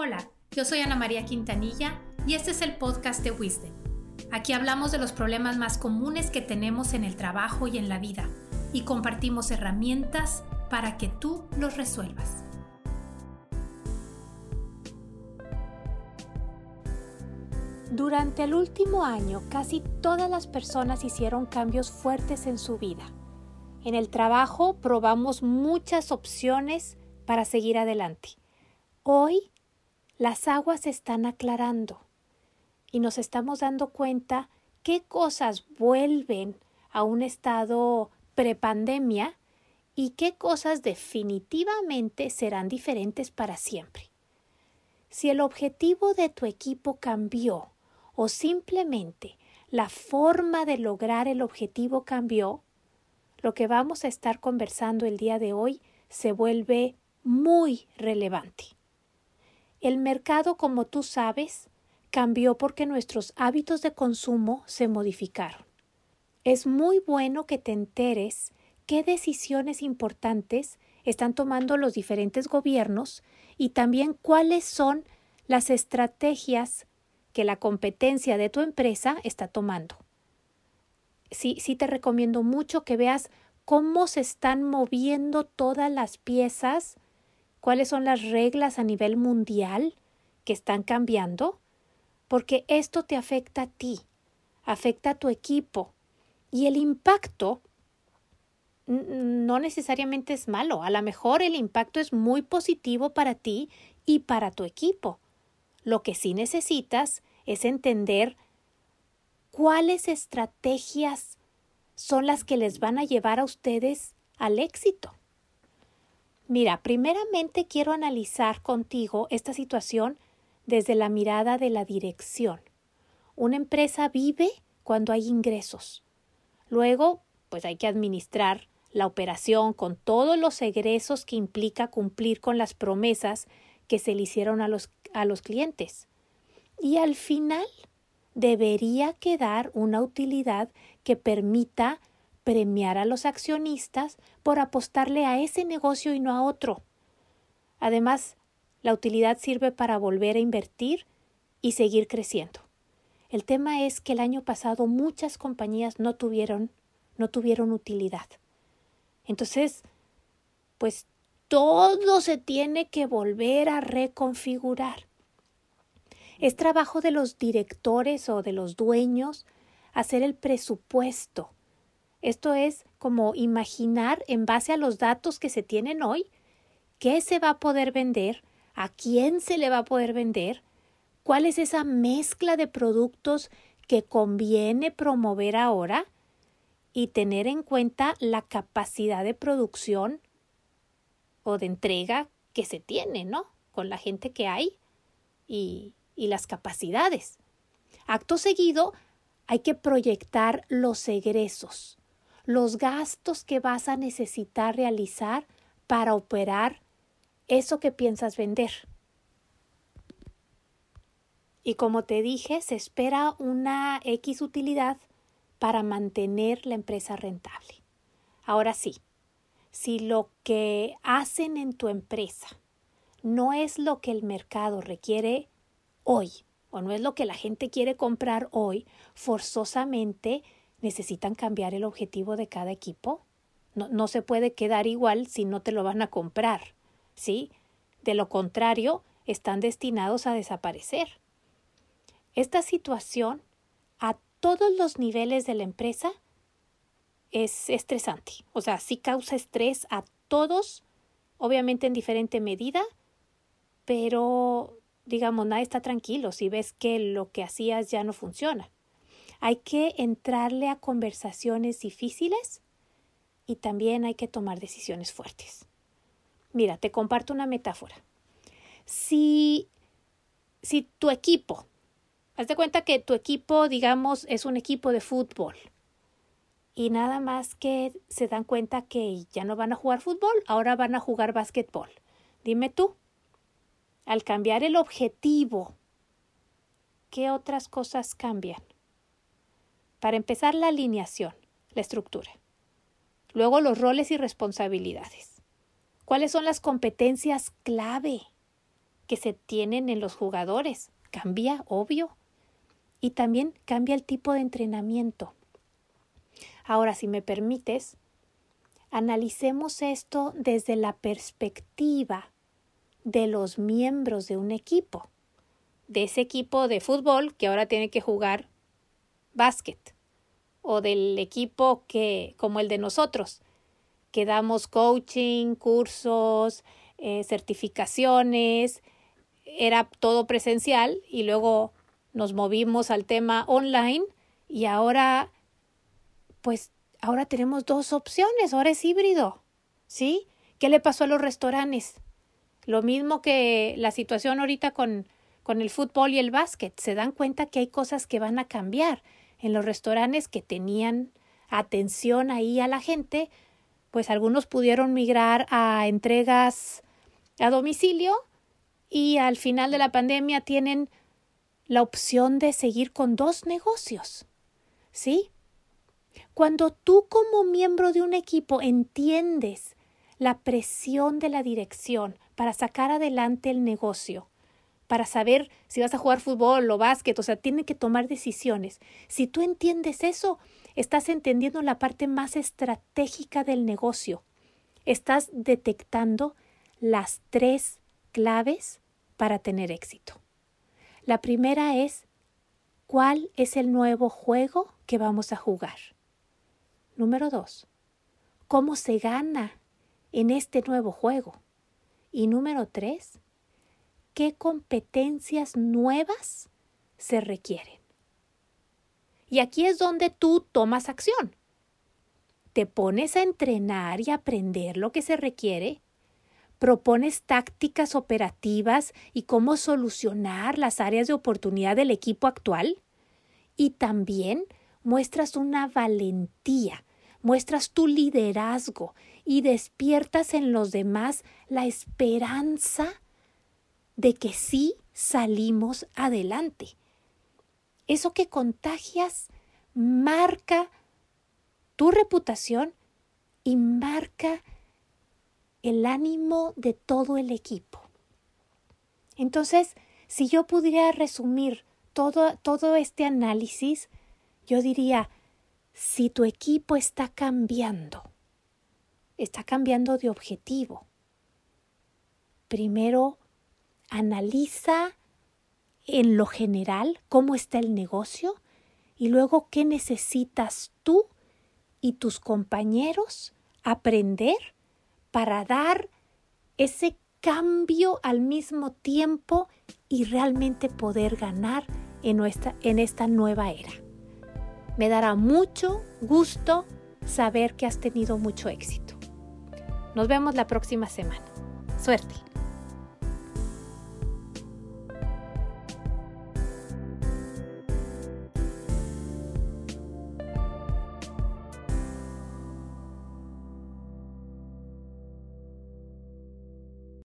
Hola, yo soy Ana María Quintanilla y este es el podcast de Wisdom. Aquí hablamos de los problemas más comunes que tenemos en el trabajo y en la vida y compartimos herramientas para que tú los resuelvas. Durante el último año, casi todas las personas hicieron cambios fuertes en su vida. En el trabajo probamos muchas opciones para seguir adelante. Hoy las aguas se están aclarando y nos estamos dando cuenta qué cosas vuelven a un estado prepandemia y qué cosas definitivamente serán diferentes para siempre. Si el objetivo de tu equipo cambió o simplemente la forma de lograr el objetivo cambió, lo que vamos a estar conversando el día de hoy se vuelve muy relevante. El mercado, como tú sabes, cambió porque nuestros hábitos de consumo se modificaron. Es muy bueno que te enteres qué decisiones importantes están tomando los diferentes gobiernos y también cuáles son las estrategias que la competencia de tu empresa está tomando. Sí, sí te recomiendo mucho que veas cómo se están moviendo todas las piezas, cuáles son las reglas a nivel mundial que están cambiando, porque esto te afecta a ti, afecta a tu equipo y el impacto no necesariamente es malo, a lo mejor el impacto es muy positivo para ti y para tu equipo. Lo que sí necesitas es entender cuáles estrategias son las que les van a llevar a ustedes al éxito. Mira, primeramente quiero analizar contigo esta situación desde la mirada de la dirección. Una empresa vive cuando hay ingresos. Luego, pues hay que administrar la operación con todos los egresos que implica cumplir con las promesas que se le hicieron a los, a los clientes. Y al final debería quedar una utilidad que permita premiar a los accionistas por apostarle a ese negocio y no a otro. Además, la utilidad sirve para volver a invertir y seguir creciendo. El tema es que el año pasado muchas compañías no tuvieron, no tuvieron utilidad. Entonces, pues todo se tiene que volver a reconfigurar. Es trabajo de los directores o de los dueños hacer el presupuesto esto es como imaginar en base a los datos que se tienen hoy qué se va a poder vender, a quién se le va a poder vender, cuál es esa mezcla de productos que conviene promover ahora y tener en cuenta la capacidad de producción o de entrega que se tiene, ¿no? Con la gente que hay y, y las capacidades. Acto seguido, hay que proyectar los egresos los gastos que vas a necesitar realizar para operar eso que piensas vender. Y como te dije, se espera una X utilidad para mantener la empresa rentable. Ahora sí, si lo que hacen en tu empresa no es lo que el mercado requiere hoy, o no es lo que la gente quiere comprar hoy, forzosamente necesitan cambiar el objetivo de cada equipo. No, no, se puede quedar igual si no te lo van a comprar, ¿sí? De lo contrario, están destinados a desaparecer. Esta situación a todos los niveles de la empresa es estresante. O sea, sí causa estrés a todos, obviamente en diferente medida, pero digamos, nadie está tranquilo si ves que lo que hacías ya no funciona. Hay que entrarle a conversaciones difíciles y también hay que tomar decisiones fuertes. Mira, te comparto una metáfora. Si, si tu equipo, haz de cuenta que tu equipo, digamos, es un equipo de fútbol y nada más que se dan cuenta que ya no van a jugar fútbol, ahora van a jugar básquetbol. Dime tú, al cambiar el objetivo, ¿qué otras cosas cambian? Para empezar, la alineación, la estructura. Luego, los roles y responsabilidades. ¿Cuáles son las competencias clave? que se tienen en los jugadores. Cambia, obvio. Y también cambia el tipo de entrenamiento. Ahora, si me permites, analicemos esto desde la perspectiva de los miembros de un equipo, de ese equipo de fútbol que ahora tiene que jugar básquet, o del equipo que, como el de nosotros, que damos coaching, cursos, eh, certificaciones, era todo presencial y luego nos movimos al tema online y ahora, pues, ahora tenemos dos opciones, ahora es híbrido, ¿sí? ¿Qué le pasó a los restaurantes? Lo mismo que la situación ahorita con, con el fútbol y el básquet. Se dan cuenta que hay cosas que van a cambiar en los restaurantes que tenían atención ahí a la gente, pues algunos pudieron migrar a entregas a domicilio y al final de la pandemia tienen la opción de seguir con dos negocios. ¿Sí? Cuando tú como miembro de un equipo entiendes la presión de la dirección para sacar adelante el negocio, para saber si vas a jugar fútbol o básquet, o sea, tiene que tomar decisiones. Si tú entiendes eso, estás entendiendo la parte más estratégica del negocio. Estás detectando las tres claves para tener éxito. La primera es ¿cuál es el nuevo juego que vamos a jugar? Número dos, ¿cómo se gana en este nuevo juego? Y número tres, qué competencias nuevas se requieren. Y aquí es donde tú tomas acción. Te pones a entrenar y aprender lo que se requiere, propones tácticas operativas y cómo solucionar las áreas de oportunidad del equipo actual y también muestras una valentía, muestras tu liderazgo y despiertas en los demás la esperanza de que sí salimos adelante. Eso que contagias marca tu reputación y marca el ánimo de todo el equipo. Entonces, si yo pudiera resumir todo, todo este análisis, yo diría, si tu equipo está cambiando, está cambiando de objetivo, primero analiza en lo general cómo está el negocio y luego qué necesitas tú y tus compañeros aprender para dar ese cambio al mismo tiempo y realmente poder ganar en, nuestra, en esta nueva era. Me dará mucho gusto saber que has tenido mucho éxito. Nos vemos la próxima semana. Suerte.